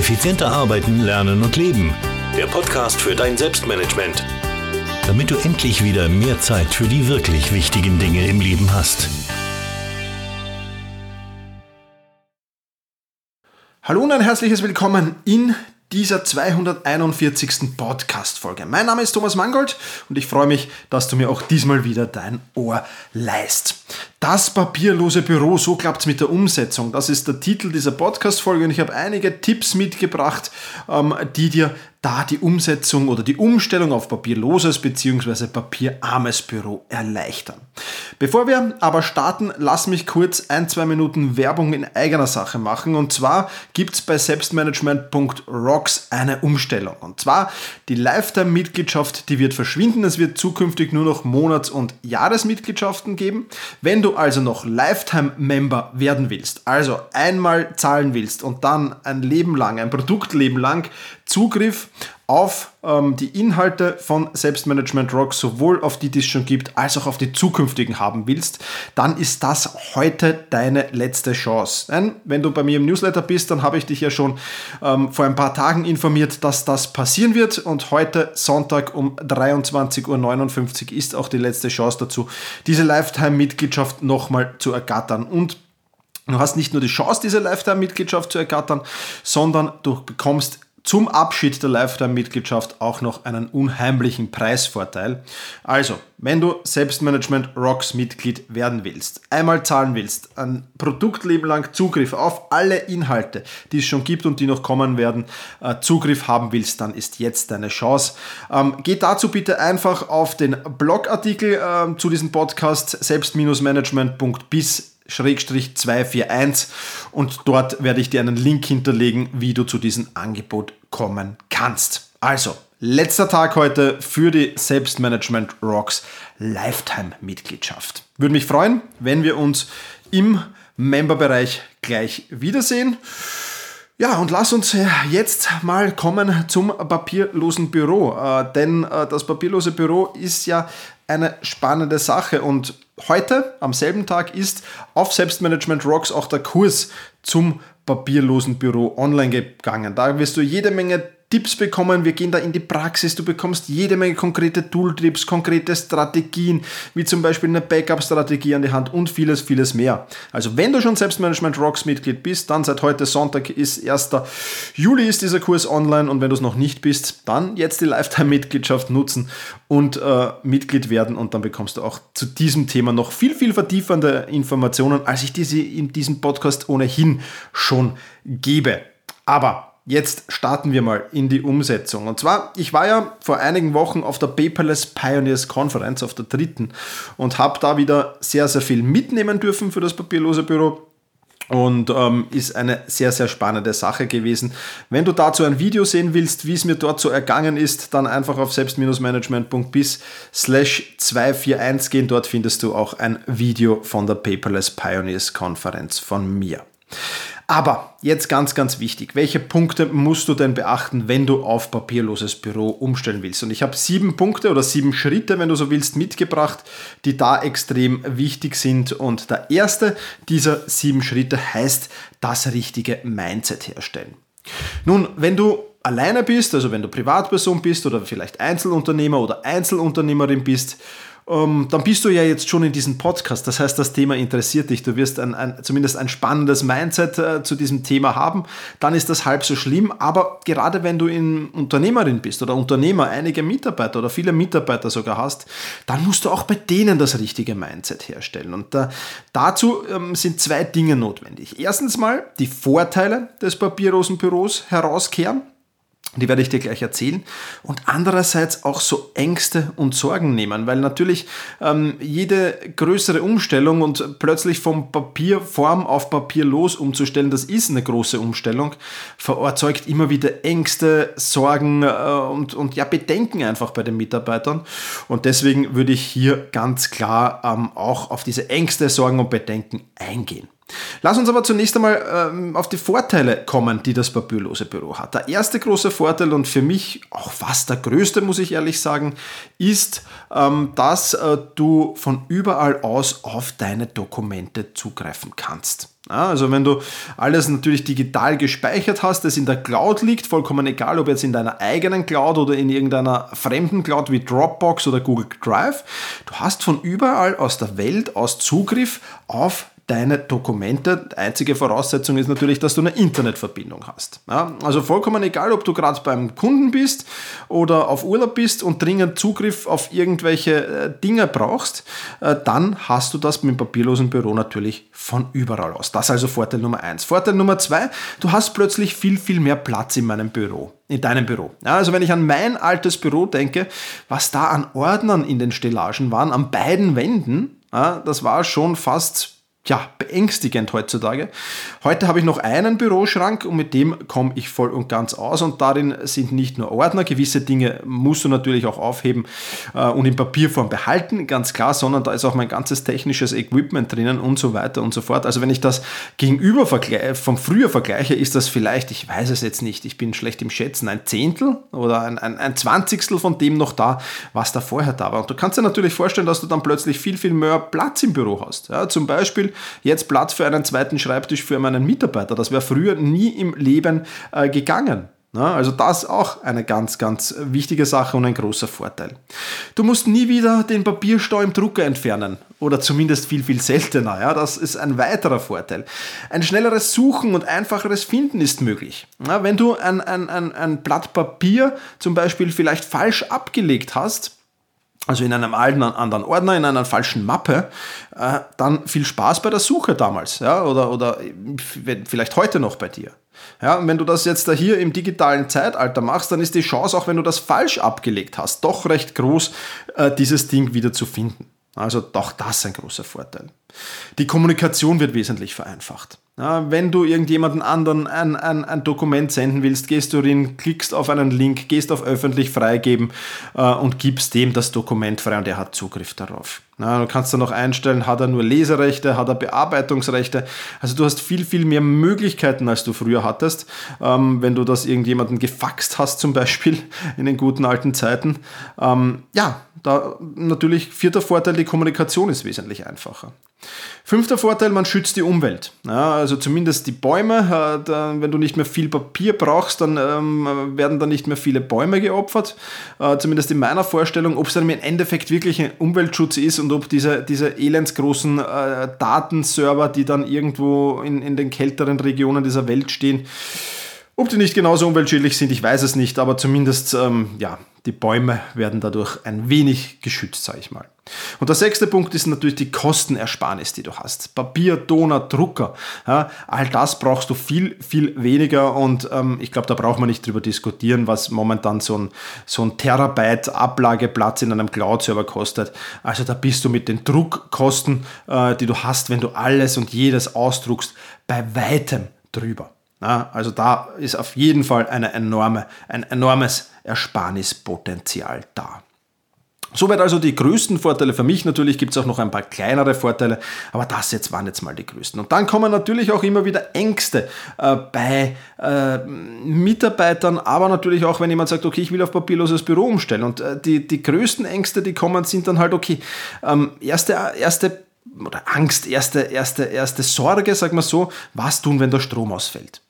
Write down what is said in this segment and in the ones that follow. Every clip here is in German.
Effizienter arbeiten, lernen und leben. Der Podcast für dein Selbstmanagement. Damit du endlich wieder mehr Zeit für die wirklich wichtigen Dinge im Leben hast. Hallo und ein herzliches Willkommen in dieser 241. Podcast-Folge. Mein Name ist Thomas Mangold und ich freue mich, dass du mir auch diesmal wieder dein Ohr leist. Das papierlose Büro, so klappt es mit der Umsetzung. Das ist der Titel dieser Podcast-Folge und ich habe einige Tipps mitgebracht, ähm, die dir da die Umsetzung oder die Umstellung auf papierloses bzw. papierarmes Büro erleichtern. Bevor wir aber starten, lass mich kurz ein, zwei Minuten Werbung in eigener Sache machen. Und zwar gibt es bei selbstmanagement.rocks eine Umstellung. Und zwar die Lifetime-Mitgliedschaft, die wird verschwinden. Es wird zukünftig nur noch Monats- und Jahresmitgliedschaften geben. Wenn du also noch Lifetime-Member werden willst, also einmal zahlen willst und dann ein Leben lang, ein Produktleben lang Zugriff auf ähm, die Inhalte von Selbstmanagement Rock, sowohl auf die, die es schon gibt, als auch auf die zukünftigen haben willst, dann ist das heute deine letzte Chance. Denn wenn du bei mir im Newsletter bist, dann habe ich dich ja schon ähm, vor ein paar Tagen informiert, dass das passieren wird. Und heute Sonntag um 23.59 Uhr ist auch die letzte Chance dazu, diese Lifetime-Mitgliedschaft nochmal zu ergattern. Und Du hast nicht nur die Chance, diese Lifetime-Mitgliedschaft zu ergattern, sondern du bekommst zum Abschied der Lifetime-Mitgliedschaft auch noch einen unheimlichen Preisvorteil. Also, wenn du Selbstmanagement Rocks Mitglied werden willst, einmal zahlen willst, ein Produktleben lang Zugriff auf alle Inhalte, die es schon gibt und die noch kommen werden, äh, Zugriff haben willst, dann ist jetzt deine Chance. Ähm, geh dazu bitte einfach auf den Blogartikel äh, zu diesem Podcast selbst-management.bis 241 und dort werde ich dir einen Link hinterlegen, wie du zu diesem Angebot kommen kannst. Also, letzter Tag heute für die Selbstmanagement Rocks Lifetime Mitgliedschaft. Würde mich freuen, wenn wir uns im Memberbereich gleich wiedersehen. Ja, und lass uns jetzt mal kommen zum papierlosen Büro, äh, denn äh, das papierlose Büro ist ja eine spannende Sache und heute, am selben Tag, ist auf Selbstmanagement Rocks auch der Kurs zum papierlosen Büro online gegangen. Da wirst du jede Menge Tipps bekommen, wir gehen da in die Praxis, du bekommst jede Menge konkrete Tooltips, konkrete Strategien, wie zum Beispiel eine Backup-Strategie an die Hand und vieles, vieles mehr. Also wenn du schon Selbstmanagement Rocks Mitglied bist, dann seit heute Sonntag ist 1. Juli ist dieser Kurs online und wenn du es noch nicht bist, dann jetzt die Lifetime-Mitgliedschaft nutzen und äh, Mitglied werden und dann bekommst du auch zu diesem Thema noch viel, viel vertiefende Informationen, als ich diese in diesem Podcast ohnehin schon gebe. Aber Jetzt starten wir mal in die Umsetzung. Und zwar, ich war ja vor einigen Wochen auf der Paperless Pioneers Conference, auf der dritten, und habe da wieder sehr, sehr viel mitnehmen dürfen für das papierlose Büro. Und ähm, ist eine sehr, sehr spannende Sache gewesen. Wenn du dazu ein Video sehen willst, wie es mir dort so ergangen ist, dann einfach auf selbst-management.bis slash 241 gehen. Dort findest du auch ein Video von der Paperless Pioneers Konferenz von mir. Aber jetzt ganz, ganz wichtig, welche Punkte musst du denn beachten, wenn du auf papierloses Büro umstellen willst? Und ich habe sieben Punkte oder sieben Schritte, wenn du so willst, mitgebracht, die da extrem wichtig sind. Und der erste dieser sieben Schritte heißt, das richtige Mindset herstellen. Nun, wenn du alleine bist, also wenn du Privatperson bist oder vielleicht Einzelunternehmer oder Einzelunternehmerin bist, ähm, dann bist du ja jetzt schon in diesem Podcast. Das heißt, das Thema interessiert dich. Du wirst ein, ein, zumindest ein spannendes Mindset äh, zu diesem Thema haben. Dann ist das halb so schlimm. Aber gerade wenn du in Unternehmerin bist oder Unternehmer, einige Mitarbeiter oder viele Mitarbeiter sogar hast, dann musst du auch bei denen das richtige Mindset herstellen. Und äh, dazu ähm, sind zwei Dinge notwendig. Erstens mal die Vorteile des papierlosen Büros herauskehren. Die werde ich dir gleich erzählen. Und andererseits auch so Ängste und Sorgen nehmen, weil natürlich ähm, jede größere Umstellung und plötzlich vom Papierform auf Papier los umzustellen, das ist eine große Umstellung, erzeugt immer wieder Ängste, Sorgen äh, und, und ja, Bedenken einfach bei den Mitarbeitern. Und deswegen würde ich hier ganz klar ähm, auch auf diese Ängste, Sorgen und Bedenken eingehen. Lass uns aber zunächst einmal ähm, auf die Vorteile kommen, die das papierlose Büro hat. Der erste große Vorteil und für mich auch fast der größte, muss ich ehrlich sagen, ist, ähm, dass äh, du von überall aus auf deine Dokumente zugreifen kannst. Also wenn du alles natürlich digital gespeichert hast, das in der Cloud liegt, vollkommen egal, ob jetzt in deiner eigenen Cloud oder in irgendeiner fremden Cloud wie Dropbox oder Google Drive, du hast von überall aus der Welt aus Zugriff auf deine Dokumente. Die einzige Voraussetzung ist natürlich, dass du eine Internetverbindung hast. Ja, also vollkommen egal, ob du gerade beim Kunden bist oder auf Urlaub bist und dringend Zugriff auf irgendwelche äh, Dinge brauchst, äh, dann hast du das mit dem papierlosen Büro natürlich von überall aus. Das ist also Vorteil Nummer eins. Vorteil Nummer zwei, du hast plötzlich viel, viel mehr Platz in meinem Büro in deinem Büro. Ja, also wenn ich an mein altes Büro denke, was da an Ordnern in den Stellagen waren, an beiden Wänden, ja, das war schon fast ja, beängstigend heutzutage. Heute habe ich noch einen Büroschrank und mit dem komme ich voll und ganz aus und darin sind nicht nur Ordner, gewisse Dinge musst du natürlich auch aufheben äh, und in Papierform behalten, ganz klar, sondern da ist auch mein ganzes technisches Equipment drinnen und so weiter und so fort. Also wenn ich das gegenüber vom früher vergleiche, ist das vielleicht, ich weiß es jetzt nicht, ich bin schlecht im Schätzen, ein Zehntel oder ein, ein, ein Zwanzigstel von dem noch da, was da vorher da war. Und du kannst dir natürlich vorstellen, dass du dann plötzlich viel, viel mehr Platz im Büro hast. Ja, zum Beispiel jetzt Platz für einen zweiten Schreibtisch für meinen Mitarbeiter. Das wäre früher nie im Leben äh, gegangen. Na, also das auch eine ganz, ganz wichtige Sache und ein großer Vorteil. Du musst nie wieder den Papierstau im Drucker entfernen oder zumindest viel, viel seltener. Ja, das ist ein weiterer Vorteil. Ein schnelleres Suchen und einfacheres Finden ist möglich. Ja, wenn du ein, ein, ein, ein Blatt Papier zum Beispiel vielleicht falsch abgelegt hast, also in einem alten anderen Ordner, in einer falschen Mappe, äh, dann viel Spaß bei der Suche damals, ja, oder, oder vielleicht heute noch bei dir. Ja, und wenn du das jetzt da hier im digitalen Zeitalter machst, dann ist die Chance, auch wenn du das falsch abgelegt hast, doch recht groß, äh, dieses Ding wieder zu finden. Also doch das ein großer Vorteil. Die Kommunikation wird wesentlich vereinfacht. Ja, wenn du irgendjemanden anderen ein, ein, ein, Dokument senden willst, gehst du rein, klickst auf einen Link, gehst auf öffentlich freigeben äh, und gibst dem das Dokument frei und er hat Zugriff darauf. Ja, du kannst dann noch einstellen, hat er nur Leserechte, hat er Bearbeitungsrechte. Also du hast viel, viel mehr Möglichkeiten, als du früher hattest. Ähm, wenn du das irgendjemanden gefaxt hast, zum Beispiel in den guten alten Zeiten. Ähm, ja, da natürlich vierter Vorteil, die Kommunikation ist wesentlich einfacher. Fünfter Vorteil, man schützt die Umwelt. Ja, also zumindest die Bäume. Äh, wenn du nicht mehr viel Papier brauchst, dann ähm, werden da nicht mehr viele Bäume geopfert. Äh, zumindest in meiner Vorstellung, ob es dann im Endeffekt wirklich ein Umweltschutz ist und ob diese, diese elendsgroßen äh, Datenserver, die dann irgendwo in, in den kälteren Regionen dieser Welt stehen, ob die nicht genauso umweltschädlich sind, ich weiß es nicht, aber zumindest, ähm, ja, die Bäume werden dadurch ein wenig geschützt, sage ich mal. Und der sechste Punkt ist natürlich die Kostenersparnis, die du hast. Papier, Toner, Drucker, ja, all das brauchst du viel, viel weniger und ähm, ich glaube, da braucht man nicht drüber diskutieren, was momentan so ein, so ein Terabyte Ablageplatz in einem Cloud-Server kostet. Also da bist du mit den Druckkosten, äh, die du hast, wenn du alles und jedes ausdruckst, bei weitem drüber. Ja, also da ist auf jeden Fall eine enorme, ein enormes Ersparnispotenzial da. Soweit also die größten Vorteile für mich. Natürlich gibt es auch noch ein paar kleinere Vorteile, aber das jetzt waren jetzt mal die größten. Und dann kommen natürlich auch immer wieder Ängste äh, bei äh, Mitarbeitern, aber natürlich auch, wenn jemand sagt, okay, ich will auf papierloses Büro umstellen. Und äh, die, die größten Ängste, die kommen, sind dann halt, okay, ähm, erste, erste oder Angst, erste, erste, erste Sorge, sag mal so, was tun, wenn der Strom ausfällt?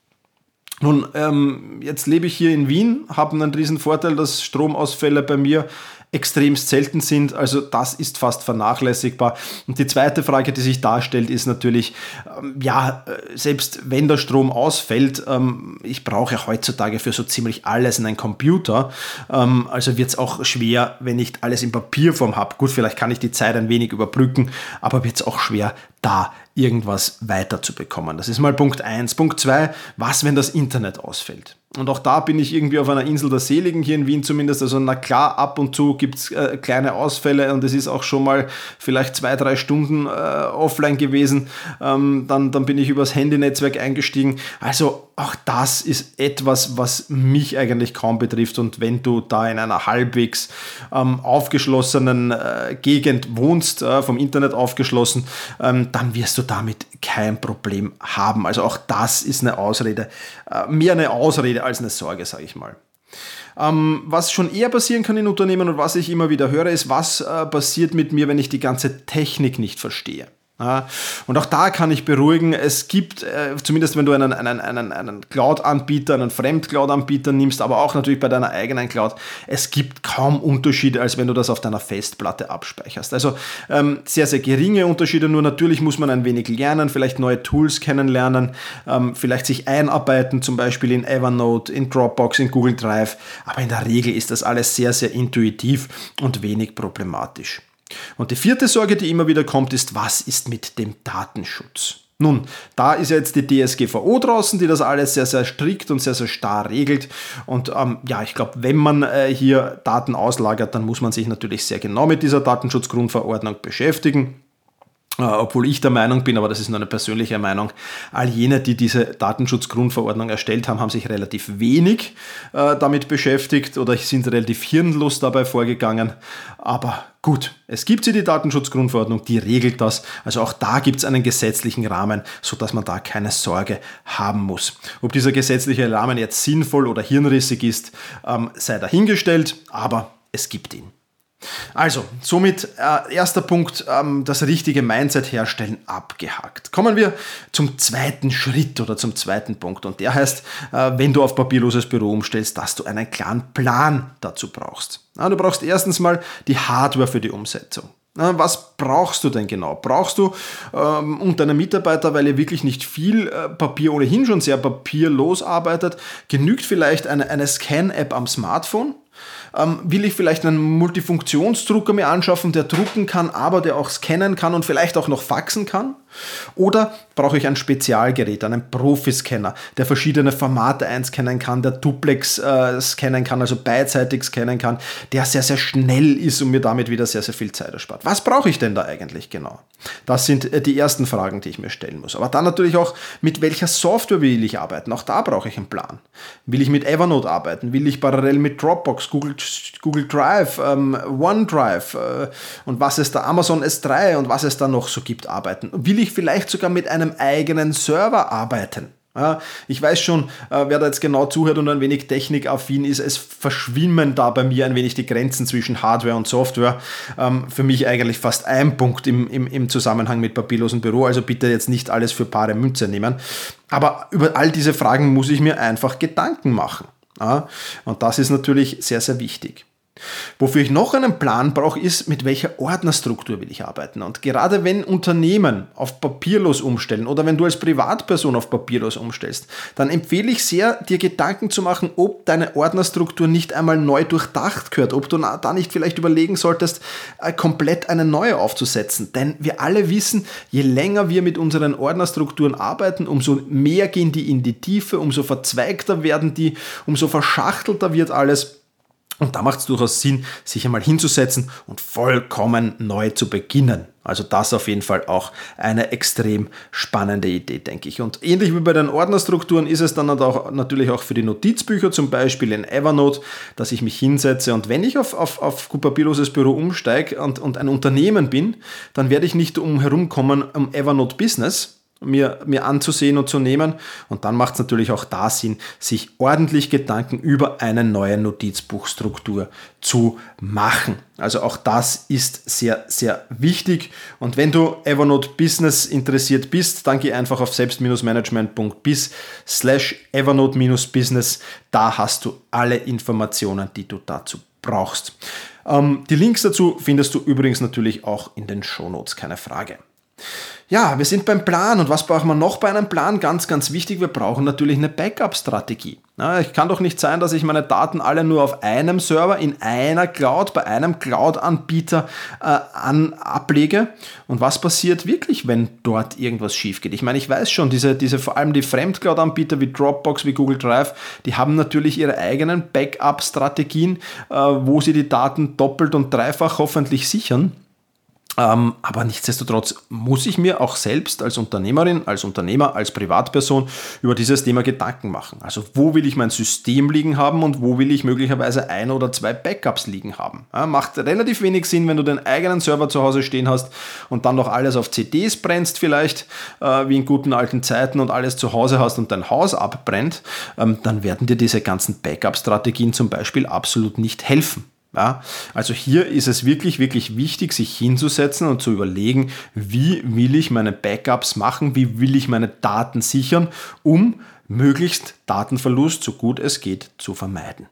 Nun, ähm, jetzt lebe ich hier in Wien, habe einen riesen Vorteil, dass Stromausfälle bei mir extremst selten sind. Also das ist fast vernachlässigbar. Und die zweite Frage, die sich darstellt, ist natürlich, ähm, ja, äh, selbst wenn der Strom ausfällt, ähm, ich brauche heutzutage für so ziemlich alles einen Computer. Ähm, also wird es auch schwer, wenn ich alles in Papierform habe. Gut, vielleicht kann ich die Zeit ein wenig überbrücken, aber wird es auch schwer, da irgendwas weiterzubekommen. Das ist mal Punkt 1. Punkt 2, was, wenn das Internet ausfällt? Und auch da bin ich irgendwie auf einer Insel der Seligen, hier in Wien zumindest. Also na klar, ab und zu gibt es äh, kleine Ausfälle und es ist auch schon mal vielleicht zwei, drei Stunden äh, offline gewesen. Ähm, dann, dann bin ich übers Handynetzwerk eingestiegen. Also auch das ist etwas, was mich eigentlich kaum betrifft. Und wenn du da in einer halbwegs ähm, aufgeschlossenen äh, Gegend wohnst, äh, vom Internet aufgeschlossen, ähm, dann wirst du damit kein Problem haben. Also auch das ist eine Ausrede, äh, mehr eine Ausrede als eine Sorge, sage ich mal. Ähm, was schon eher passieren kann in Unternehmen und was ich immer wieder höre, ist, was äh, passiert mit mir, wenn ich die ganze Technik nicht verstehe. Ja, und auch da kann ich beruhigen, es gibt, äh, zumindest wenn du einen, einen, einen, einen Cloud-Anbieter, einen Fremd-Cloud-Anbieter nimmst, aber auch natürlich bei deiner eigenen Cloud, es gibt kaum Unterschiede, als wenn du das auf deiner Festplatte abspeicherst. Also ähm, sehr, sehr geringe Unterschiede, nur natürlich muss man ein wenig lernen, vielleicht neue Tools kennenlernen, ähm, vielleicht sich einarbeiten, zum Beispiel in Evernote, in Dropbox, in Google Drive, aber in der Regel ist das alles sehr, sehr intuitiv und wenig problematisch. Und die vierte Sorge, die immer wieder kommt, ist, was ist mit dem Datenschutz? Nun, da ist ja jetzt die DSGVO draußen, die das alles sehr, sehr strikt und sehr, sehr starr regelt. Und ähm, ja, ich glaube, wenn man äh, hier Daten auslagert, dann muss man sich natürlich sehr genau mit dieser Datenschutzgrundverordnung beschäftigen. Äh, obwohl ich der Meinung bin, aber das ist nur eine persönliche Meinung, all jene, die diese Datenschutzgrundverordnung erstellt haben, haben sich relativ wenig äh, damit beschäftigt oder sind relativ hirnlos dabei vorgegangen. Aber gut, es gibt sie, die Datenschutzgrundverordnung, die regelt das. Also auch da gibt es einen gesetzlichen Rahmen, sodass man da keine Sorge haben muss. Ob dieser gesetzliche Rahmen jetzt sinnvoll oder hirnrissig ist, ähm, sei dahingestellt, aber es gibt ihn. Also, somit äh, erster Punkt, ähm, das richtige Mindset herstellen, abgehakt. Kommen wir zum zweiten Schritt oder zum zweiten Punkt. Und der heißt, äh, wenn du auf papierloses Büro umstellst, dass du einen klaren Plan dazu brauchst. Ja, du brauchst erstens mal die Hardware für die Umsetzung. Was brauchst du denn genau? Brauchst du ähm, und deine Mitarbeiter, weil ihr wirklich nicht viel äh, Papier ohnehin schon sehr papierlos arbeitet, genügt vielleicht eine, eine Scan-App am Smartphone? Ähm, will ich vielleicht einen Multifunktionsdrucker mir anschaffen, der drucken kann, aber der auch scannen kann und vielleicht auch noch faxen kann? Oder brauche ich ein Spezialgerät, einen Profi-Scanner, der verschiedene Formate einscannen kann, der Duplex äh, scannen kann, also beidseitig scannen kann, der sehr, sehr schnell ist und mir damit wieder sehr, sehr viel Zeit erspart. Was brauche ich denn da eigentlich genau? Das sind äh, die ersten Fragen, die ich mir stellen muss. Aber dann natürlich auch, mit welcher Software will ich arbeiten? Auch da brauche ich einen Plan. Will ich mit Evernote arbeiten? Will ich parallel mit Dropbox, Google, Google Drive, ähm, OneDrive äh, und was es da, Amazon S3 und was es da noch so gibt, arbeiten? Will ich vielleicht sogar mit einem eigenen Server arbeiten. Ja, ich weiß schon, äh, wer da jetzt genau zuhört und ein wenig technikaffin ist, es verschwimmen da bei mir ein wenig die Grenzen zwischen Hardware und Software. Ähm, für mich eigentlich fast ein Punkt im, im, im Zusammenhang mit papierlosem Büro, also bitte jetzt nicht alles für bare Münze nehmen. Aber über all diese Fragen muss ich mir einfach Gedanken machen. Und das ist natürlich sehr, sehr wichtig. Wofür ich noch einen Plan brauche, ist, mit welcher Ordnerstruktur will ich arbeiten. Und gerade wenn Unternehmen auf papierlos umstellen oder wenn du als Privatperson auf papierlos umstellst, dann empfehle ich sehr, dir Gedanken zu machen, ob deine Ordnerstruktur nicht einmal neu durchdacht gehört, ob du da nicht vielleicht überlegen solltest, äh, komplett eine neue aufzusetzen. Denn wir alle wissen, je länger wir mit unseren Ordnerstrukturen arbeiten, umso mehr gehen die in die Tiefe, umso verzweigter werden die, umso verschachtelter wird alles. Und da macht es durchaus Sinn, sich einmal hinzusetzen und vollkommen neu zu beginnen. Also das auf jeden Fall auch eine extrem spannende Idee, denke ich. Und ähnlich wie bei den Ordnerstrukturen ist es dann auch, natürlich auch für die Notizbücher, zum Beispiel in Evernote, dass ich mich hinsetze und wenn ich auf, auf, auf papierloses Büro umsteige und, und ein Unternehmen bin, dann werde ich nicht umherum kommen um Evernote Business, mir, mir anzusehen und zu nehmen. Und dann macht es natürlich auch da Sinn, sich ordentlich Gedanken über eine neue Notizbuchstruktur zu machen. Also auch das ist sehr, sehr wichtig. Und wenn du Evernote Business interessiert bist, dann geh einfach auf selbst-management.biz slash Evernote-Business. Da hast du alle Informationen, die du dazu brauchst. Ähm, die Links dazu findest du übrigens natürlich auch in den Shownotes, keine Frage. Ja, wir sind beim Plan. Und was brauchen wir noch bei einem Plan? Ganz, ganz wichtig, wir brauchen natürlich eine Backup-Strategie. Ich kann doch nicht sein, dass ich meine Daten alle nur auf einem Server, in einer Cloud, bei einem Cloud-Anbieter äh, an, ablege. Und was passiert wirklich, wenn dort irgendwas schief geht? Ich meine, ich weiß schon, diese, diese vor allem die Fremdcloud-Anbieter wie Dropbox, wie Google Drive, die haben natürlich ihre eigenen Backup-Strategien, äh, wo sie die Daten doppelt und dreifach hoffentlich sichern. Ähm, aber nichtsdestotrotz muss ich mir auch selbst als Unternehmerin, als Unternehmer, als Privatperson über dieses Thema Gedanken machen. Also wo will ich mein System liegen haben und wo will ich möglicherweise ein oder zwei Backups liegen haben. Ja, macht relativ wenig Sinn, wenn du den eigenen Server zu Hause stehen hast und dann noch alles auf CDs brennst vielleicht, äh, wie in guten alten Zeiten und alles zu Hause hast und dein Haus abbrennt, ähm, dann werden dir diese ganzen Backup-Strategien zum Beispiel absolut nicht helfen. Ja, also hier ist es wirklich, wirklich wichtig, sich hinzusetzen und zu überlegen, wie will ich meine Backups machen, wie will ich meine Daten sichern, um möglichst Datenverlust, so gut es geht, zu vermeiden.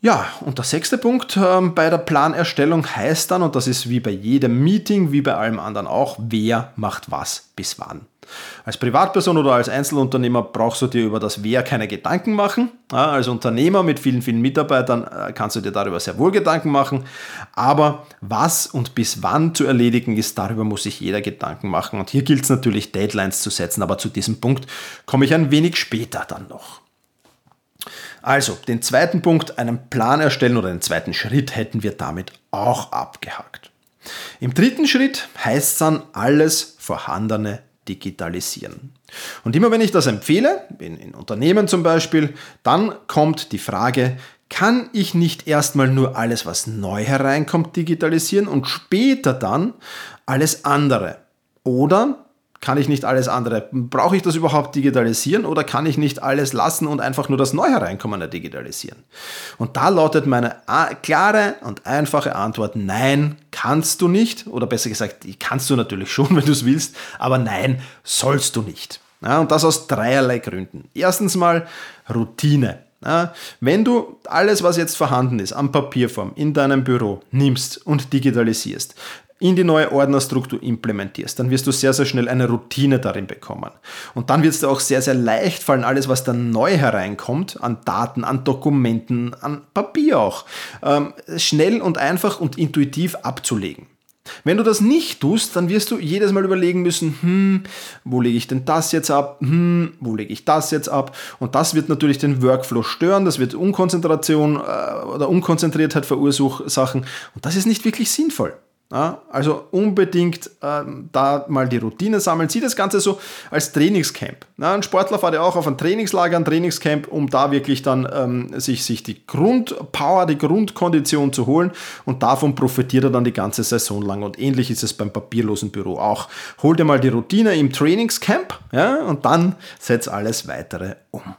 Ja, und der sechste Punkt äh, bei der Planerstellung heißt dann, und das ist wie bei jedem Meeting, wie bei allem anderen auch, wer macht was bis wann. Als Privatperson oder als Einzelunternehmer brauchst du dir über das Wer keine Gedanken machen. als Unternehmer mit vielen, vielen Mitarbeitern äh, kannst du dir darüber sehr wohl Gedanken machen. Aber was und bis wann zu erledigen ist, darüber muss sich jeder Gedanken machen. Und hier gilt es natürlich, Deadlines zu setzen. Aber zu diesem Punkt komme ich ein wenig später dann noch. Also, den zweiten Punkt, einen Plan erstellen oder den zweiten Schritt hätten wir damit auch abgehakt. Im dritten Schritt heißt es dann, alles Vorhandene digitalisieren. Und immer wenn ich das empfehle, in, in Unternehmen zum Beispiel, dann kommt die Frage, kann ich nicht erstmal nur alles, was neu hereinkommt, digitalisieren und später dann alles andere? Oder kann ich nicht alles andere? Brauche ich das überhaupt digitalisieren oder kann ich nicht alles lassen und einfach nur das neu hereinkommende digitalisieren? Und da lautet meine klare und einfache Antwort, nein, kannst du nicht. Oder besser gesagt, kannst du natürlich schon, wenn du es willst, aber nein, sollst du nicht. Ja, und das aus dreierlei Gründen. Erstens mal Routine. Ja, wenn du alles, was jetzt vorhanden ist, an Papierform in deinem Büro nimmst und digitalisierst, in die neue Ordnerstruktur implementierst, dann wirst du sehr, sehr schnell eine Routine darin bekommen. Und dann wird es dir auch sehr, sehr leicht fallen, alles, was da neu hereinkommt, an Daten, an Dokumenten, an Papier auch, ähm, schnell und einfach und intuitiv abzulegen. Wenn du das nicht tust, dann wirst du jedes Mal überlegen müssen, hm, wo lege ich denn das jetzt ab? Hm, wo lege ich das jetzt ab? Und das wird natürlich den Workflow stören, das wird Unkonzentration äh, oder Unkonzentriertheit verursachen und das ist nicht wirklich sinnvoll. Ja, also unbedingt ähm, da mal die Routine sammeln. Sieh das Ganze so als Trainingscamp. Ja, ein Sportler fährt ja auch auf ein Trainingslager, ein Trainingscamp, um da wirklich dann ähm, sich, sich die Grundpower, die Grundkondition zu holen und davon profitiert er dann die ganze Saison lang. Und ähnlich ist es beim papierlosen Büro auch. Hol dir mal die Routine im Trainingscamp ja, und dann setz alles weitere um.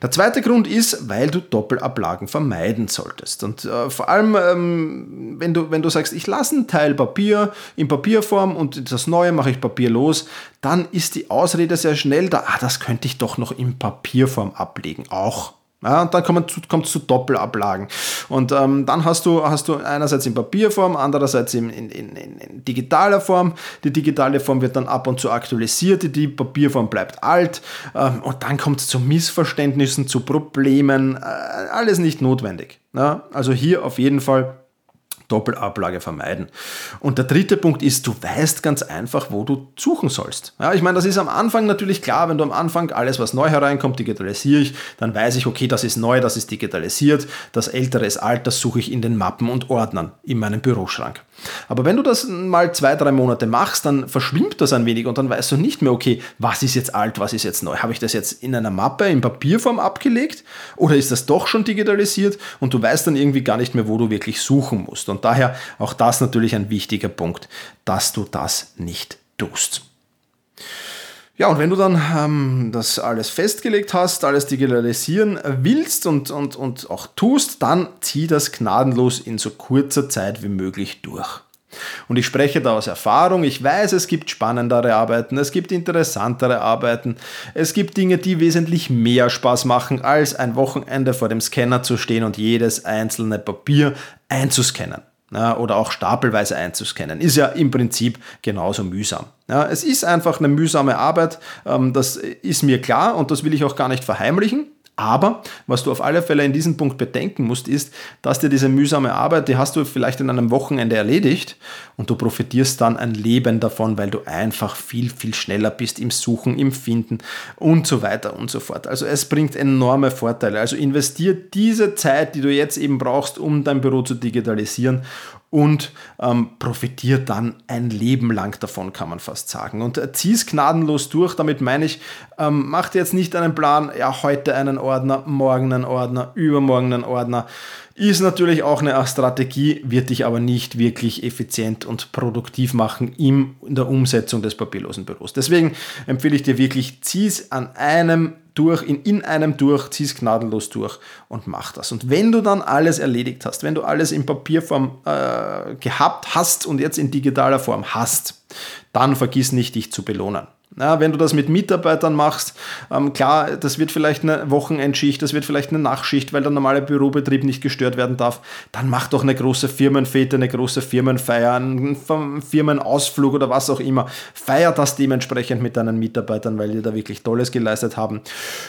Der zweite Grund ist, weil du Doppelablagen vermeiden solltest. Und äh, vor allem, ähm, wenn, du, wenn du sagst, ich lasse einen Teil Papier in Papierform und das Neue mache ich papierlos, dann ist die Ausrede sehr schnell da, ah, das könnte ich doch noch in Papierform ablegen. Auch ja, und dann kommt es zu Doppelablagen. Und ähm, dann hast du, hast du einerseits in Papierform, andererseits in, in, in, in, digitaler Form. Die digitale Form wird dann ab und zu aktualisiert, die Papierform bleibt alt. Ähm, und dann kommt es zu Missverständnissen, zu Problemen. Äh, alles nicht notwendig. Ja, also hier auf jeden Fall Doppelablage vermeiden. Und der dritte Punkt ist, du weißt ganz einfach, wo du suchen sollst. Ja, ich meine, das ist am Anfang natürlich klar, wenn du am Anfang alles, was neu hereinkommt, digitalisiere ich, dann weiß ich, okay, das ist neu, das ist digitalisiert, das ältere ist alt, das suche ich in den Mappen und Ordnern in meinem Büroschrank. Aber wenn du das mal zwei, drei Monate machst, dann verschwimmt das ein wenig und dann weißt du nicht mehr, okay, was ist jetzt alt, was ist jetzt neu. Habe ich das jetzt in einer Mappe in Papierform abgelegt oder ist das doch schon digitalisiert und du weißt dann irgendwie gar nicht mehr, wo du wirklich suchen musst. Und daher auch das natürlich ein wichtiger Punkt, dass du das nicht tust. Ja, und wenn du dann ähm, das alles festgelegt hast, alles digitalisieren willst und, und, und auch tust, dann zieh das gnadenlos in so kurzer Zeit wie möglich durch. Und ich spreche da aus Erfahrung. Ich weiß, es gibt spannendere Arbeiten, es gibt interessantere Arbeiten, es gibt Dinge, die wesentlich mehr Spaß machen, als ein Wochenende vor dem Scanner zu stehen und jedes einzelne Papier einzuscannen ja, oder auch stapelweise einzuscannen. Ist ja im Prinzip genauso mühsam. Ja, es ist einfach eine mühsame Arbeit, ähm, das ist mir klar und das will ich auch gar nicht verheimlichen. Aber was du auf alle Fälle in diesem Punkt bedenken musst, ist, dass dir diese mühsame Arbeit, die hast du vielleicht in einem Wochenende erledigt und du profitierst dann ein Leben davon, weil du einfach viel, viel schneller bist im Suchen, im Finden und so weiter und so fort. Also es bringt enorme Vorteile. Also investier diese Zeit, die du jetzt eben brauchst, um dein Büro zu digitalisieren und ähm, profitiert dann ein Leben lang davon, kann man fast sagen. Und äh, zieh es gnadenlos durch, damit meine ich, ähm, mach dir jetzt nicht einen Plan, ja, heute einen Ordner, morgen einen Ordner, übermorgen einen Ordner. Ist natürlich auch eine Strategie, wird dich aber nicht wirklich effizient und produktiv machen in der Umsetzung des papierlosen Büros. Deswegen empfehle ich dir wirklich, zieh es an einem durch, in, in einem durch, zieh es gnadenlos durch und mach das. Und wenn du dann alles erledigt hast, wenn du alles in Papierform äh, gehabt hast und jetzt in digitaler Form hast, dann vergiss nicht, dich zu belohnen. Ja, wenn du das mit Mitarbeitern machst, ähm, klar, das wird vielleicht eine Wochenendschicht, das wird vielleicht eine Nachtschicht, weil der normale Bürobetrieb nicht gestört werden darf, dann mach doch eine große Firmenfete, eine große Firmenfeier, einen Firmenausflug oder was auch immer. Feier das dementsprechend mit deinen Mitarbeitern, weil die da wirklich Tolles geleistet haben.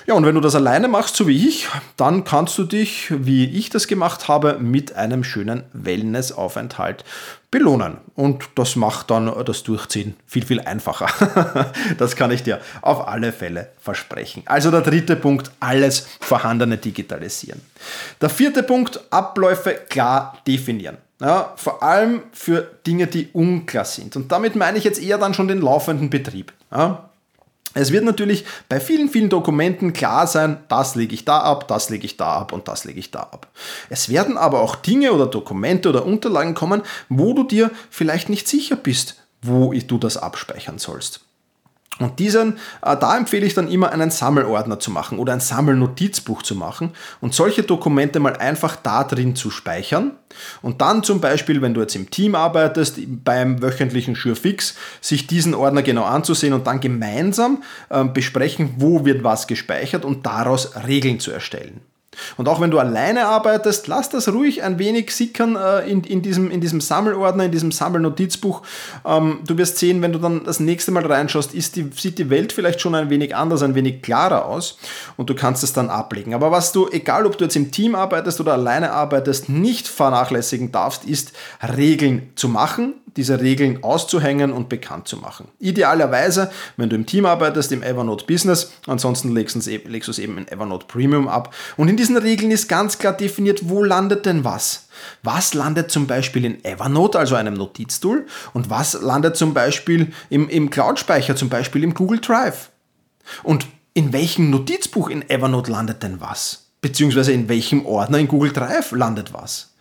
Ja, und wenn du das alleine machst, so wie ich, dann kannst du dich, wie ich das gemacht habe, mit einem schönen Wellnessaufenthalt belohnen. Und das macht dann das Durchziehen viel, viel einfacher. das kann ich dir auf alle Fälle versprechen. Also der dritte Punkt, alles Vorhandene digitalisieren. Der vierte Punkt, Abläufe klar definieren. Ja, vor allem für Dinge, die unklar sind. Und damit meine ich jetzt eher dann schon den laufenden Betrieb. Ja, es wird natürlich bei vielen, vielen Dokumenten klar sein, das lege ich da ab, das lege ich da ab und das lege ich da ab. Es werden aber auch Dinge oder Dokumente oder Unterlagen kommen, wo du dir vielleicht nicht sicher bist, wo du das abspeichern sollst. Und diesen, äh, da empfehle ich dann immer einen Sammelordner zu machen oder ein Sammelnotizbuch zu machen und solche Dokumente mal einfach da drin zu speichern und dann zum Beispiel, wenn du jetzt im Team arbeitest, beim wöchentlichen Surefix, sich diesen Ordner genau anzusehen und dann gemeinsam äh, besprechen, wo wird was gespeichert und daraus Regeln zu erstellen. Und auch wenn du alleine arbeitest, lass das ruhig ein wenig sickern äh, in, in, diesem, in diesem Sammelordner, in diesem Sammelnotizbuch. Ähm, du wirst sehen, wenn du dann das nächste Mal reinschaust, ist die, sieht die Welt vielleicht schon ein wenig anders, ein wenig klarer aus und du kannst es dann ablegen. Aber was du, egal ob du jetzt im Team arbeitest oder alleine arbeitest, nicht vernachlässigen darfst, ist Regeln zu machen, diese Regeln auszuhängen und bekannt zu machen. Idealerweise, wenn du im Team arbeitest, im Evernote Business, ansonsten legst du es eben in Evernote Premium ab. Und in diesen Regeln ist ganz klar definiert, wo landet denn was. Was landet zum Beispiel in Evernote, also einem Notiztool, und was landet zum Beispiel im, im Cloud-Speicher, zum Beispiel im Google Drive. Und in welchem Notizbuch in Evernote landet denn was? Beziehungsweise in welchem Ordner in Google Drive landet was?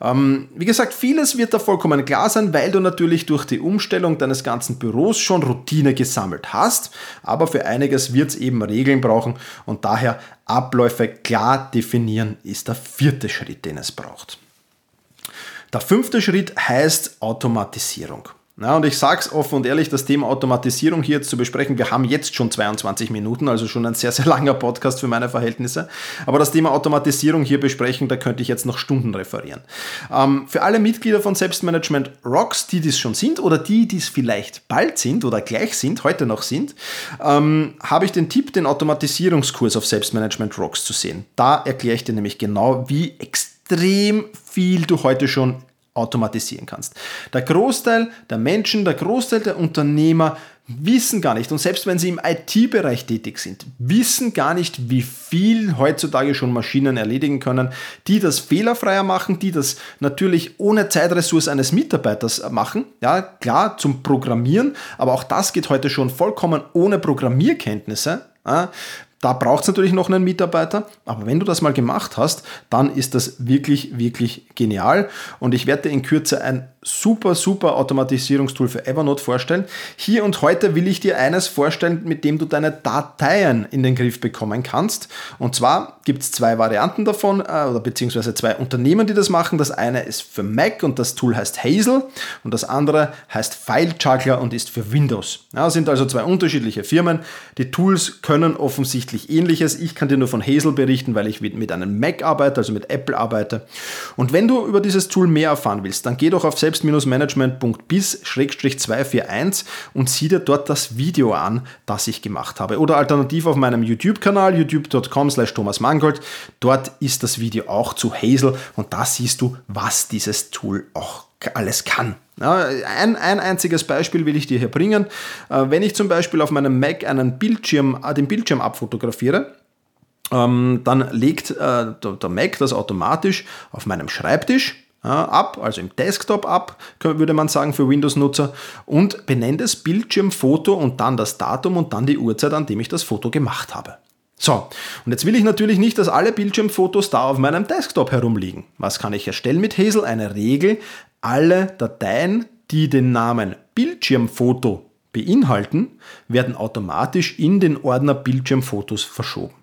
Ähm, wie gesagt, vieles wird da vollkommen klar sein, weil du natürlich durch die Umstellung deines ganzen Büros schon Routine gesammelt hast, aber für einiges wird es eben Regeln brauchen und daher Abläufe klar definieren ist der vierte Schritt, den es braucht. Der fünfte Schritt heißt Automatisierung. Ja, und ich sage es offen und ehrlich, das Thema Automatisierung hier jetzt zu besprechen, wir haben jetzt schon 22 Minuten, also schon ein sehr, sehr langer Podcast für meine Verhältnisse. Aber das Thema Automatisierung hier besprechen, da könnte ich jetzt noch Stunden referieren. Ähm, für alle Mitglieder von Selbstmanagement Rocks, die dies schon sind oder die, die es vielleicht bald sind oder gleich sind, heute noch sind, ähm, habe ich den Tipp, den Automatisierungskurs auf Selbstmanagement Rocks zu sehen. Da erkläre ich dir nämlich genau, wie extrem viel du heute schon automatisieren kannst. Der Großteil der Menschen, der Großteil der Unternehmer wissen gar nicht, und selbst wenn sie im IT-Bereich tätig sind, wissen gar nicht, wie viel heutzutage schon Maschinen erledigen können, die das fehlerfreier machen, die das natürlich ohne Zeitressource eines Mitarbeiters machen. Ja, klar, zum Programmieren, aber auch das geht heute schon vollkommen ohne Programmierkenntnisse. Da braucht es natürlich noch einen Mitarbeiter, aber wenn du das mal gemacht hast, dann ist das wirklich, wirklich genial. Und ich werde dir in Kürze ein super, super Automatisierungstool für Evernote vorstellen. Hier und heute will ich dir eines vorstellen, mit dem du deine Dateien in den Griff bekommen kannst. Und zwar gibt es zwei Varianten davon, äh, oder beziehungsweise zwei Unternehmen, die das machen. Das eine ist für Mac und das Tool heißt Hazel und das andere heißt File Juggler und ist für Windows. Ja, sind also zwei unterschiedliche Firmen. Die Tools können offensichtlich ähnliches. Ich kann dir nur von Hazel berichten, weil ich mit einem Mac arbeite, also mit Apple arbeite. Und wenn du über dieses Tool mehr erfahren willst, dann geh doch auf selbst selbst-management.bis-241 und sieh dir dort das Video an, das ich gemacht habe. Oder alternativ auf meinem YouTube-Kanal, youtube.com slash Thomas Mangold. Dort ist das Video auch zu Hazel und da siehst du, was dieses Tool auch alles kann. Ein, ein einziges Beispiel will ich dir hier bringen. Äh, wenn ich zum Beispiel auf meinem Mac einen Bildschirm, äh, den Bildschirm abfotografiere, ähm, dann legt äh, der Mac das automatisch auf meinem Schreibtisch ab, also im Desktop ab, würde man sagen für Windows-Nutzer, und benenne das Bildschirmfoto und dann das Datum und dann die Uhrzeit, an dem ich das Foto gemacht habe. So, und jetzt will ich natürlich nicht, dass alle Bildschirmfotos da auf meinem Desktop herumliegen. Was kann ich erstellen mit Hazel? Eine Regel, alle Dateien, die den Namen Bildschirmfoto beinhalten, werden automatisch in den Ordner Bildschirmfotos verschoben.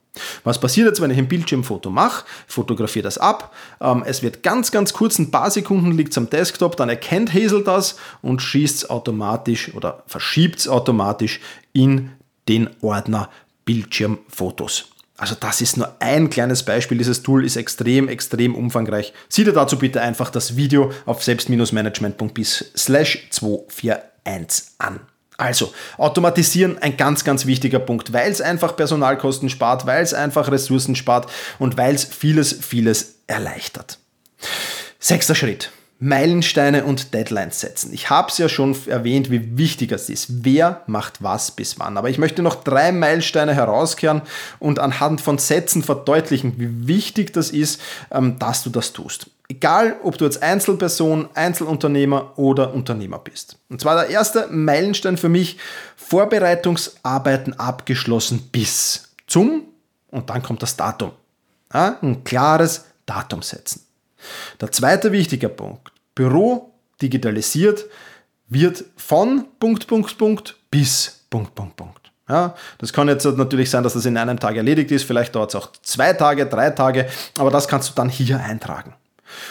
Was passiert jetzt, wenn ich ein Bildschirmfoto mache? Fotografiere das ab. Ähm, es wird ganz, ganz kurz, ein paar Sekunden liegt es am Desktop, dann erkennt Hazel das und schießt es automatisch oder verschiebt es automatisch in den Ordner Bildschirmfotos. Also das ist nur ein kleines Beispiel. Dieses Tool ist extrem, extrem umfangreich. Sieh dir dazu bitte einfach das Video auf selbst-management.bis slash 241 an. Also, automatisieren ein ganz, ganz wichtiger Punkt, weil es einfach Personalkosten spart, weil es einfach Ressourcen spart und weil es vieles, vieles erleichtert. Sechster Schritt. Meilensteine und Deadlines setzen. Ich habe es ja schon erwähnt, wie wichtig es ist. Wer macht was bis wann? Aber ich möchte noch drei Meilensteine herauskehren und anhand von Sätzen verdeutlichen, wie wichtig das ist, ähm, dass du das tust. Egal, ob du jetzt Einzelperson, Einzelunternehmer oder Unternehmer bist. Und zwar der erste Meilenstein für mich, Vorbereitungsarbeiten abgeschlossen bis zum, und dann kommt das Datum. Ja, ein klares Datum setzen. Der zweite wichtige Punkt, Büro digitalisiert wird von Punkt, Punkt, Punkt bis Punkt, Punkt, Punkt. Ja, das kann jetzt natürlich sein, dass das in einem Tag erledigt ist, vielleicht dauert es auch zwei Tage, drei Tage, aber das kannst du dann hier eintragen.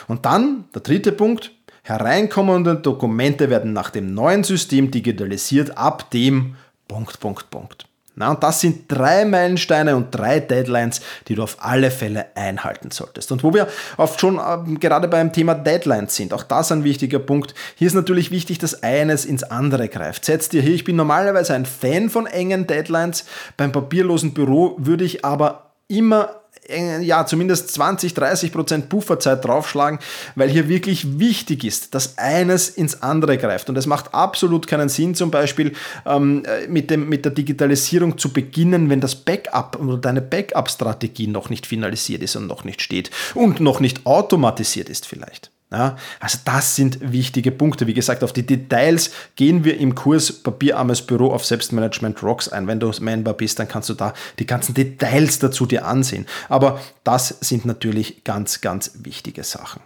Und dann der dritte Punkt, hereinkommende Dokumente werden nach dem neuen System digitalisiert ab dem Punkt, Punkt, Punkt. Na, und das sind drei Meilensteine und drei Deadlines, die du auf alle Fälle einhalten solltest. Und wo wir oft schon äh, gerade beim Thema Deadlines sind, auch das ein wichtiger Punkt. Hier ist natürlich wichtig, dass eines ins andere greift. Setz dir hier, ich bin normalerweise ein Fan von engen Deadlines. Beim papierlosen Büro würde ich aber immer ja, zumindest 20, 30 Prozent Pufferzeit draufschlagen, weil hier wirklich wichtig ist, dass eines ins andere greift. Und es macht absolut keinen Sinn, zum Beispiel ähm, mit, dem, mit der Digitalisierung zu beginnen, wenn das Backup oder deine Backup-Strategie noch nicht finalisiert ist und noch nicht steht und noch nicht automatisiert ist vielleicht. Ja, also das sind wichtige Punkte. Wie gesagt, auf die Details gehen wir im Kurs Papierarmes Büro auf Selbstmanagement Rocks ein. Wenn du Member bist, dann kannst du da die ganzen Details dazu dir ansehen. Aber das sind natürlich ganz, ganz wichtige Sachen.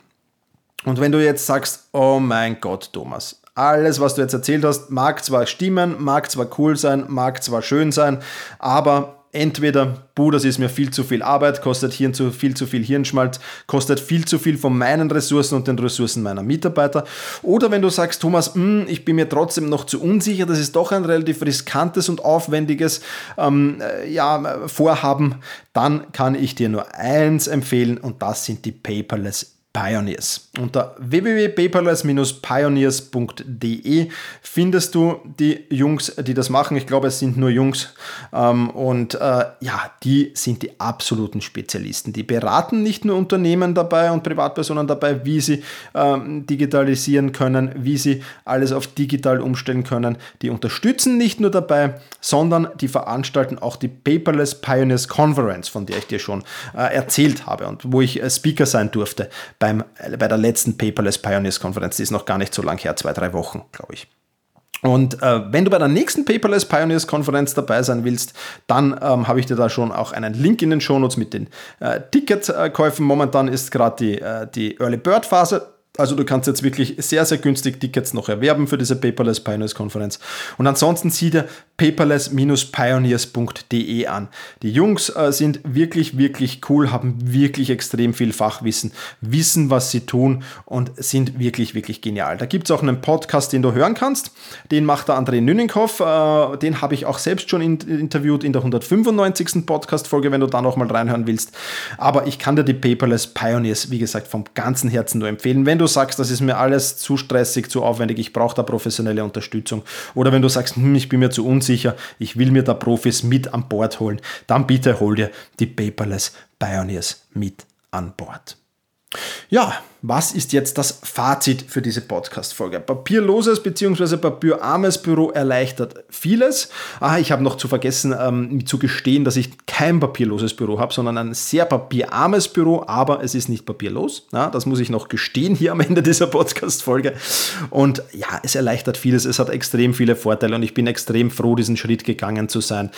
Und wenn du jetzt sagst, oh mein Gott, Thomas, alles, was du jetzt erzählt hast, mag zwar stimmen, mag zwar cool sein, mag zwar schön sein, aber entweder, buh, das ist mir viel zu viel Arbeit, kostet Hirn zu, viel zu viel Hirnschmalz, kostet viel zu viel von meinen Ressourcen und den Ressourcen meiner Mitarbeiter. Oder wenn du sagst, Thomas, mh, hm, ich bin mir trotzdem noch zu unsicher, das ist doch ein relativ riskantes und aufwendiges ähm, äh, ja, Vorhaben, dann kann ich dir nur eins empfehlen und das sind die Paperless Pioneers. Unter www.paperless-pioneers.de findest du die Jungs, die das machen. Ich glaube, es sind nur Jungs. Ähm, und äh, ja, die sind die absoluten Spezialisten. Die beraten nicht nur Unternehmen dabei und Privatpersonen dabei, wie sie ähm, digitalisieren können, wie sie alles auf digital umstellen können. Die unterstützen nicht nur dabei, sondern die veranstalten auch die Paperless Pioneers Conference, von der ich dir schon äh, erzählt habe und wo ich äh, Speaker sein durfte beim, bei der letzten Paperless Pioneers Konferenz. Die ist noch gar nicht so lang her, zwei, drei Wochen, glaube ich. Und äh, wenn du bei der nächsten Paperless Pioneers Konferenz dabei sein willst, dann ähm, habe ich dir da schon auch einen Link in den Shownotes mit den äh, Ticketkäufen. Momentan ist gerade die, äh, die Early Bird Phase. Also du kannst jetzt wirklich sehr, sehr günstig Tickets noch erwerben für diese Paperless Pioneers Konferenz. Und ansonsten sieh dir paperless-pioneers.de an. Die Jungs äh, sind wirklich, wirklich cool, haben wirklich extrem viel Fachwissen, wissen, was sie tun und sind wirklich, wirklich genial. Da gibt es auch einen Podcast, den du hören kannst. Den macht der André Nüninghoff. Äh, den habe ich auch selbst schon in, interviewt in der 195. Podcast-Folge, wenn du da nochmal reinhören willst. Aber ich kann dir die Paperless Pioneers, wie gesagt, vom ganzen Herzen nur empfehlen. Wenn du sagst, das ist mir alles zu stressig, zu aufwendig, ich brauche da professionelle Unterstützung. Oder wenn du sagst, hm, ich bin mir zu unsicher, unsicher, ich will mir da Profis mit an Bord holen, dann bitte hol dir die Paperless Pioneers mit an Bord. Ja, was ist jetzt das Fazit für diese Podcast-Folge? Papierloses bzw. papierarmes Büro erleichtert vieles. Ah, ich habe noch zu vergessen, ähm, zu gestehen, dass ich kein papierloses Büro habe, sondern ein sehr papierarmes Büro, aber es ist nicht papierlos. Ja, das muss ich noch gestehen hier am Ende dieser Podcast-Folge. Und ja, es erleichtert vieles. Es hat extrem viele Vorteile und ich bin extrem froh, diesen Schritt gegangen zu sein.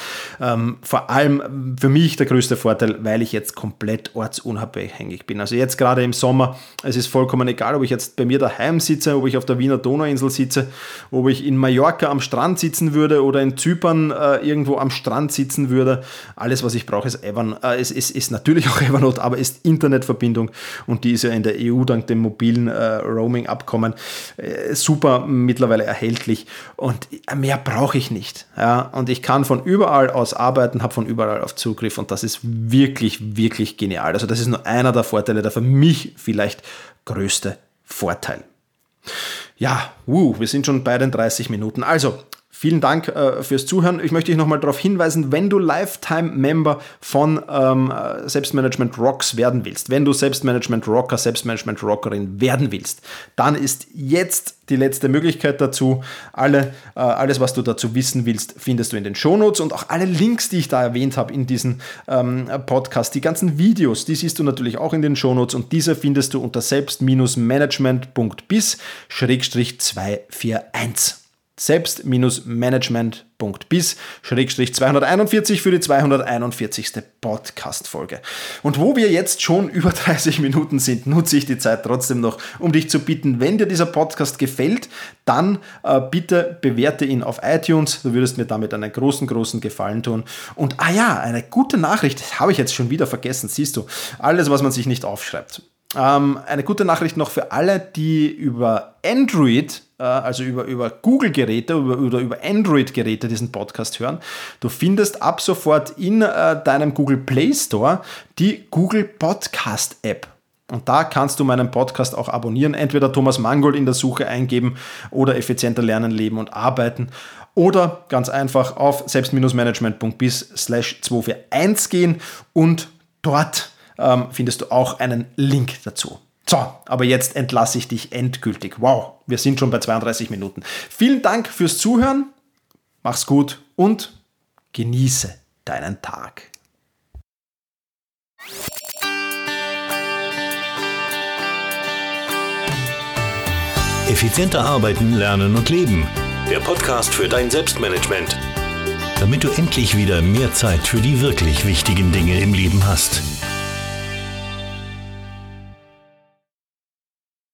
Ähm, vor allem für mich der größte Vorteil, weil ich jetzt komplett ortsunabhängig bin. Also jetzt gerade im Sommer, es ist vollkommen egal, ob ich jetzt bei mir daheim sitze, ob ich auf der Wiener Donauinsel sitze, ob ich in Mallorca am Strand sitzen würde oder in Zypern äh, irgendwo am Strand sitzen würde. Alles, was ich brauche, ist, Evern äh, ist, ist, ist natürlich auch Evernote, aber ist Internetverbindung und die ist ja in der EU dank dem mobilen äh, Roaming-Abkommen äh, super mittlerweile erhältlich und mehr brauche ich nicht. Ja? Und ich kann von überall aus arbeiten, habe von überall auf Zugriff und das ist wirklich, wirklich genial. Also das ist nur einer der Vorteile, der für mich vielleicht größte Vorteil. Ja, uh, wir sind schon bei den 30 Minuten. Also, Vielen Dank äh, fürs Zuhören. Ich möchte dich nochmal darauf hinweisen, wenn du Lifetime-Member von ähm, Selbstmanagement Rocks werden willst, wenn du Selbstmanagement Rocker, Selbstmanagement Rockerin werden willst, dann ist jetzt die letzte Möglichkeit dazu. Alle, äh, alles, was du dazu wissen willst, findest du in den Shownotes und auch alle Links, die ich da erwähnt habe in diesem ähm, Podcast, die ganzen Videos, die siehst du natürlich auch in den Shownotes und diese findest du unter selbst-management.bis-241 selbst-management.bis-241 für die 241. Podcast-Folge. Und wo wir jetzt schon über 30 Minuten sind, nutze ich die Zeit trotzdem noch, um dich zu bitten, wenn dir dieser Podcast gefällt, dann äh, bitte bewerte ihn auf iTunes. Du würdest mir damit einen großen, großen Gefallen tun. Und ah ja, eine gute Nachricht, habe ich jetzt schon wieder vergessen, siehst du, alles, was man sich nicht aufschreibt. Ähm, eine gute Nachricht noch für alle, die über Android, äh, also über, über Google-Geräte über, oder über Android-Geräte diesen Podcast hören. Du findest ab sofort in äh, deinem Google Play Store die Google Podcast App. Und da kannst du meinen Podcast auch abonnieren, entweder Thomas Mangold in der Suche eingeben oder effizienter lernen, leben und arbeiten. Oder ganz einfach auf selbst-management.bis slash 241 gehen und dort ähm, findest du auch einen Link dazu. So, aber jetzt entlasse ich dich endgültig. Wow, wir sind schon bei 32 Minuten. Vielen Dank fürs Zuhören. Mach's gut und genieße deinen Tag. Effizienter arbeiten, lernen und leben. Der Podcast für dein Selbstmanagement. Damit du endlich wieder mehr Zeit für die wirklich wichtigen Dinge im Leben hast.